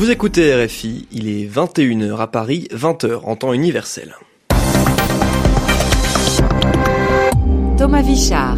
Vous écoutez RFI, il est 21h à Paris, 20h en temps universel. Thomas Vichard.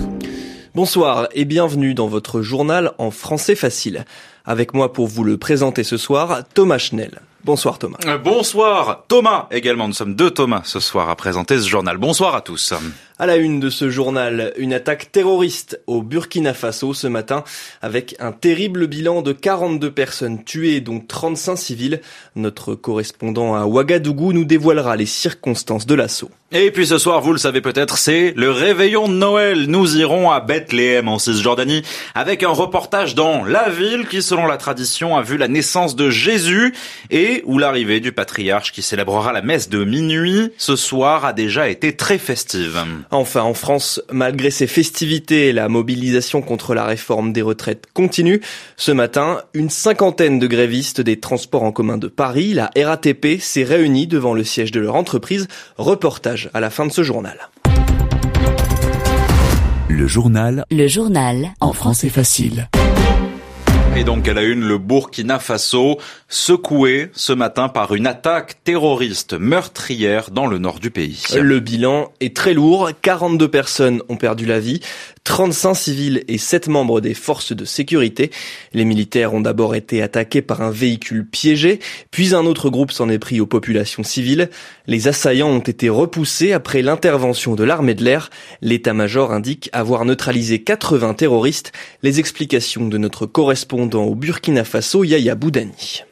Bonsoir et bienvenue dans votre journal en français facile. Avec moi pour vous le présenter ce soir, Thomas Schnell. Bonsoir Thomas. Euh, bonsoir Thomas également. Nous sommes deux Thomas ce soir à présenter ce journal. Bonsoir à tous. À la une de ce journal, une attaque terroriste au Burkina Faso ce matin avec un terrible bilan de 42 personnes tuées dont 35 civils. Notre correspondant à Ouagadougou nous dévoilera les circonstances de l'assaut. Et puis ce soir, vous le savez peut-être, c'est le réveillon de Noël. Nous irons à Bethléem en Cisjordanie avec un reportage dans la ville qui, selon la tradition, a vu la naissance de Jésus et où l'arrivée du patriarche qui célébrera la messe de minuit ce soir a déjà été très festive. Enfin, en France, malgré ces festivités, la mobilisation contre la réforme des retraites continue. Ce matin, une cinquantaine de grévistes des transports en commun de Paris, la RATP, s'est réunie devant le siège de leur entreprise. Reportage à la fin de ce journal. Le journal. Le journal. En français facile. Et donc à la une, le Burkina Faso, secoué ce matin par une attaque terroriste meurtrière dans le nord du pays. Le bilan est très lourd, 42 personnes ont perdu la vie, 35 civils et 7 membres des forces de sécurité. Les militaires ont d'abord été attaqués par un véhicule piégé, puis un autre groupe s'en est pris aux populations civiles. Les assaillants ont été repoussés après l'intervention de l'armée de l'air. L'état-major indique avoir neutralisé 80 terroristes. Les explications de notre correspondant au Burkina Faso, Yaya Boudani.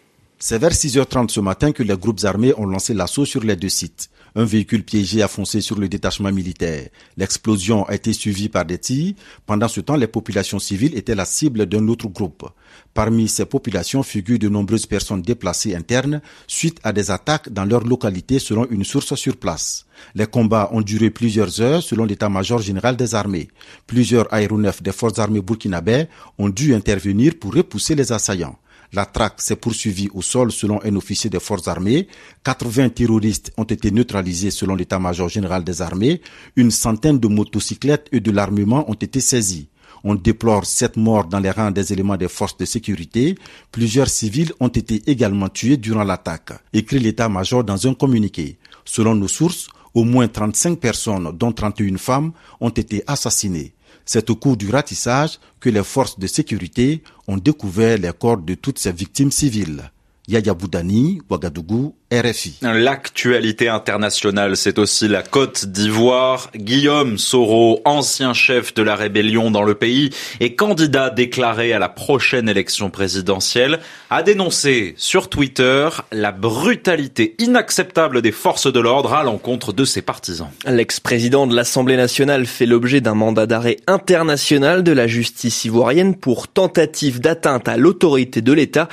C'est vers 6h30 ce matin que les groupes armés ont lancé l'assaut sur les deux sites. Un véhicule piégé a foncé sur le détachement militaire. L'explosion a été suivie par des tirs. Pendant ce temps, les populations civiles étaient la cible d'un autre groupe. Parmi ces populations figurent de nombreuses personnes déplacées internes suite à des attaques dans leur localité selon une source sur place. Les combats ont duré plusieurs heures selon l'état-major général des armées. Plusieurs aéronefs des forces armées burkinabais ont dû intervenir pour repousser les assaillants. La traque s'est poursuivie au sol selon un officier des forces armées. 80 terroristes ont été neutralisés selon l'état-major général des armées. Une centaine de motocyclettes et de l'armement ont été saisis. On déplore sept morts dans les rangs des éléments des forces de sécurité. Plusieurs civils ont été également tués durant l'attaque, écrit l'état-major dans un communiqué. Selon nos sources, au moins 35 personnes, dont 31 femmes, ont été assassinées. C'est au cours du ratissage que les forces de sécurité ont découvert les corps de toutes ces victimes civiles. Yaya Boudani, Ouagadougou, RFI. L'actualité internationale, c'est aussi la Côte d'Ivoire. Guillaume Soro, ancien chef de la rébellion dans le pays et candidat déclaré à la prochaine élection présidentielle, a dénoncé sur Twitter la brutalité inacceptable des forces de l'ordre à l'encontre de ses partisans. L'ex-président de l'Assemblée nationale fait l'objet d'un mandat d'arrêt international de la justice ivoirienne pour tentative d'atteinte à l'autorité de l'État.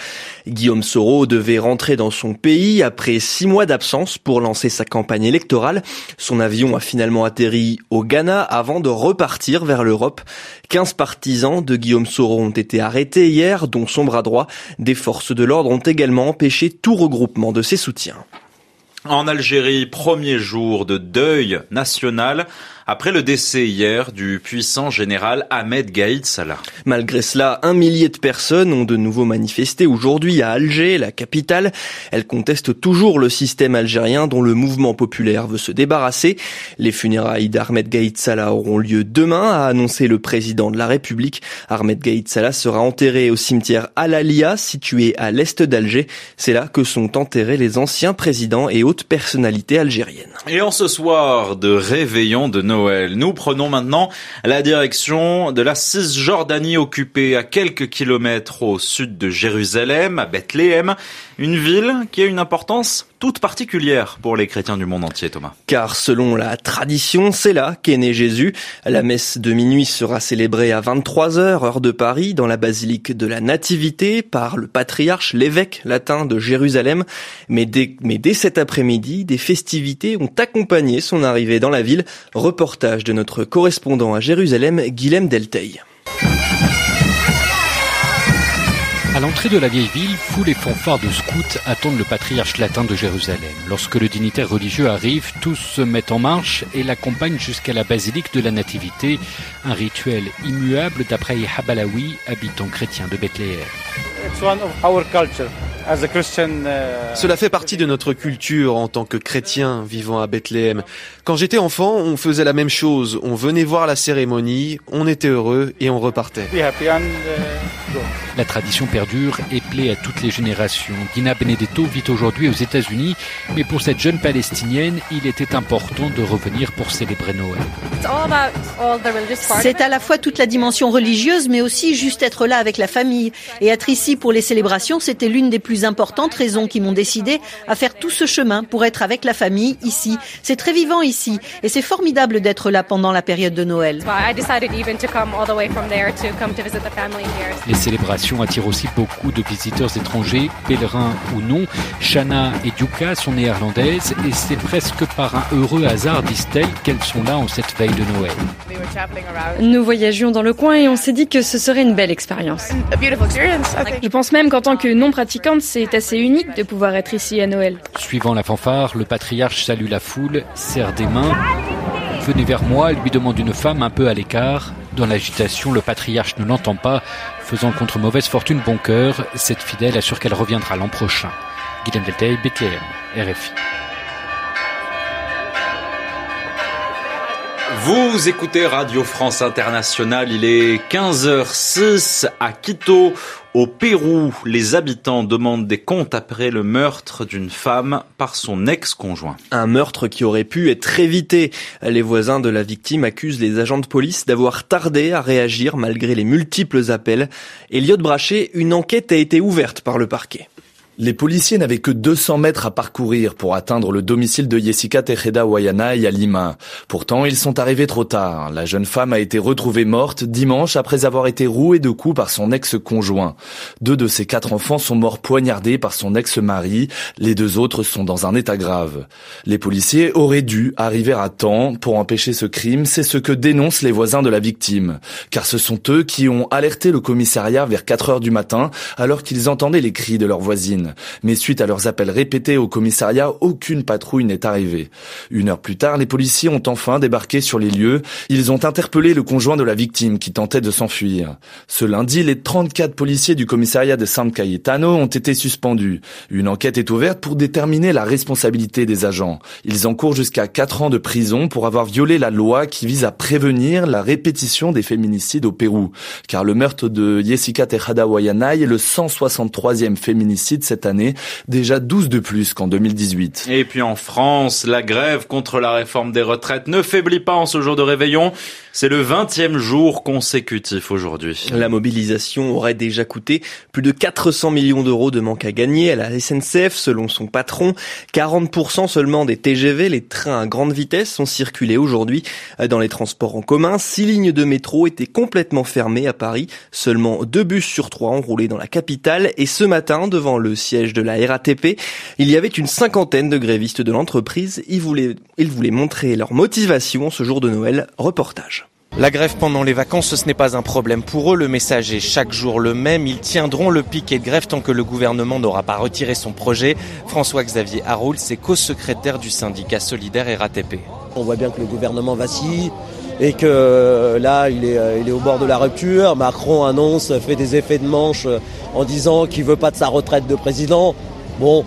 Guillaume Soro devait rentrer dans son pays après six mois d'absence pour lancer sa campagne électorale. Son avion a finalement atterri au Ghana avant de repartir vers l'Europe. 15 partisans de Guillaume Soro ont été arrêtés hier, dont son bras droit. Des forces de l'ordre ont également empêché tout regroupement de ses soutiens. En Algérie, premier jour de deuil national après le décès hier du puissant général Ahmed Gaïd Salah. Malgré cela, un millier de personnes ont de nouveau manifesté aujourd'hui à Alger, la capitale. Elles contestent toujours le système algérien dont le mouvement populaire veut se débarrasser. Les funérailles d'Ahmed Gaïd Salah auront lieu demain, a annoncé le président de la République. Ahmed Gaïd Salah sera enterré au cimetière Al-Alia, situé à l'est d'Alger. C'est là que sont enterrés les anciens présidents et hautes personnalités algériennes. Et en ce soir de réveillon de Noël, nous prenons maintenant la direction de la Cisjordanie occupée à quelques kilomètres au sud de Jérusalem, à Bethléem, une ville qui a une importance toute particulière pour les chrétiens du monde entier, Thomas. Car selon la tradition, c'est là qu'est né Jésus. La messe de minuit sera célébrée à 23h, heure de Paris, dans la basilique de la Nativité, par le patriarche, l'évêque latin de Jérusalem. Mais dès, mais dès cet après-midi, des festivités ont accompagné son arrivée dans la ville. Reportage de notre correspondant à Jérusalem, Guilhem Delteil. À l'entrée de la vieille ville, foule et fanfares de scouts attendent le patriarche latin de Jérusalem. Lorsque le dignitaire religieux arrive, tous se mettent en marche et l'accompagnent jusqu'à la basilique de la Nativité, un rituel immuable d'après Habalawi, habitant chrétien de Bethléem. Cela fait partie de notre culture en tant que chrétien vivant à Bethléem. Quand j'étais enfant, on faisait la même chose. On venait voir la cérémonie, on était heureux et on repartait. La tradition perdure et plaît à toutes les générations. Dina Benedetto vit aujourd'hui aux États-Unis, mais pour cette jeune palestinienne, il était important de revenir pour célébrer Noël. C'est à la fois toute la dimension religieuse, mais aussi juste être là avec la famille. Et être ici pour les célébrations, c'était l'une des plus importantes raisons qui m'ont décidé à faire tout ce chemin pour être avec la famille ici. C'est très vivant ici, et c'est formidable d'être là pendant la période de Noël. Les célébrations attire aussi beaucoup de visiteurs étrangers, pèlerins ou non. Shana et Duka sont néerlandaises et c'est presque par un heureux hasard, disent-elles, qu'elles sont là en cette veille de Noël. Nous voyagions dans le coin et on s'est dit que ce serait une belle expérience. Je pense même qu'en tant que non-pratiquante, c'est assez unique de pouvoir être ici à Noël. Suivant la fanfare, le patriarche salue la foule, serre des Venez vers moi, lui demande une femme un peu à l'écart. Dans l'agitation, le patriarche ne l'entend pas, faisant contre mauvaise fortune bon cœur. Cette fidèle assure qu'elle reviendra l'an prochain. Guillaume Deltey, BTM, RFI. Vous écoutez Radio France Internationale, il est 15h06 à Quito, au Pérou. Les habitants demandent des comptes après le meurtre d'une femme par son ex-conjoint. Un meurtre qui aurait pu être évité. Les voisins de la victime accusent les agents de police d'avoir tardé à réagir malgré les multiples appels. Elliot Brachet, une enquête a été ouverte par le parquet. Les policiers n'avaient que 200 mètres à parcourir pour atteindre le domicile de Jessica Tejeda Wayanay à Lima. Pourtant, ils sont arrivés trop tard. La jeune femme a été retrouvée morte dimanche après avoir été rouée de coups par son ex-conjoint. Deux de ses quatre enfants sont morts poignardés par son ex-mari. Les deux autres sont dans un état grave. Les policiers auraient dû arriver à temps pour empêcher ce crime. C'est ce que dénoncent les voisins de la victime. Car ce sont eux qui ont alerté le commissariat vers 4 heures du matin alors qu'ils entendaient les cris de leur Mais suite à leurs appels répétés au commissariat, aucune patrouille n'est arrivée. Une heure plus tard, les policiers ont enfin débarqué sur les lieux. Ils ont interpellé le conjoint de la victime qui tentait de s'enfuir. Ce lundi, les 34 policiers du commissariat de San Cayetano ont été suspendus. Une enquête est ouverte pour déterminer la responsabilité des agents. Ils encourent jusqu'à 4 ans de prison pour avoir violé la loi qui vise à prévenir la répétition des féminicides au Pérou. Car le meurtre de Jessica Tejada Wayanay est le 163e féminicide cette année, déjà 12 de plus qu'en 2018. Et puis en France, la grève contre la réforme des retraites ne faiblit pas en ce jour de réveillon. C'est le 20e jour consécutif aujourd'hui. La mobilisation aurait déjà coûté plus de 400 millions d'euros de manque à gagner à la SNCF selon son patron. 40% seulement des TGV, les trains à grande vitesse, sont circulés aujourd'hui dans les transports en commun. Six lignes de métro étaient complètement fermées à Paris. Seulement deux bus sur trois ont roulé dans la capitale. Et ce matin, devant le siège de la RATP, il y avait une cinquantaine de grévistes de l'entreprise. Ils voulaient, ils voulaient montrer leur motivation ce jour de Noël. Reportage. La grève pendant les vacances, ce n'est pas un problème pour eux. Le message est chaque jour le même. Ils tiendront le piquet de grève tant que le gouvernement n'aura pas retiré son projet. François-Xavier Haroul, c'est co-secrétaire du syndicat solidaire RATP. On voit bien que le gouvernement vacille et que là, il est, il est au bord de la rupture. Macron annonce, fait des effets de manche en disant qu'il veut pas de sa retraite de président. Bon,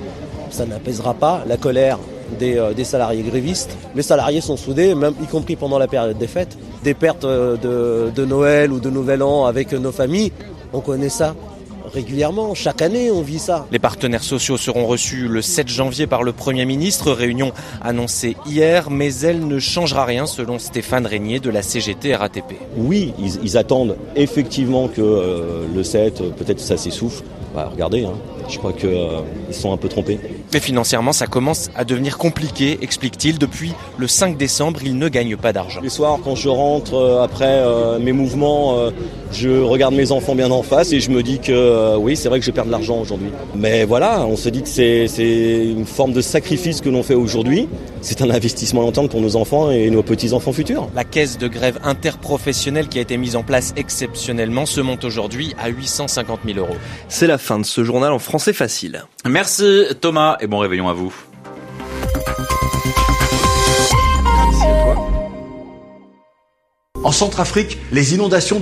ça n'apaisera pas la colère des, des, salariés grévistes. Les salariés sont soudés, même y compris pendant la période des fêtes. Des pertes de, de Noël ou de Nouvel An avec nos familles, on connaît ça régulièrement. Chaque année, on vit ça. Les partenaires sociaux seront reçus le 7 janvier par le Premier ministre, réunion annoncée hier, mais elle ne changera rien selon Stéphane Régnier de la CGT RATP. Oui, ils, ils attendent effectivement que euh, le 7, peut-être ça s'essouffle. Bah, regardez, hein, je crois qu'ils euh, sont un peu trompés. Mais financièrement, ça commence à devenir compliqué, explique-t-il. Depuis le 5 décembre, il ne gagne pas d'argent. Les soirs, quand je rentre euh, après euh, mes mouvements, je regarde mes enfants bien en face et je me dis que oui, c'est vrai que je perds de l'argent aujourd'hui. Mais voilà, on se dit que c'est une forme de sacrifice que l'on fait aujourd'hui. C'est un investissement long terme pour nos enfants et nos petits-enfants futurs. La caisse de grève interprofessionnelle qui a été mise en place exceptionnellement se monte aujourd'hui à 850 000 euros. C'est la fin de ce journal en français facile. Merci Thomas et bon réveillon à vous. En Centrafrique, les inondations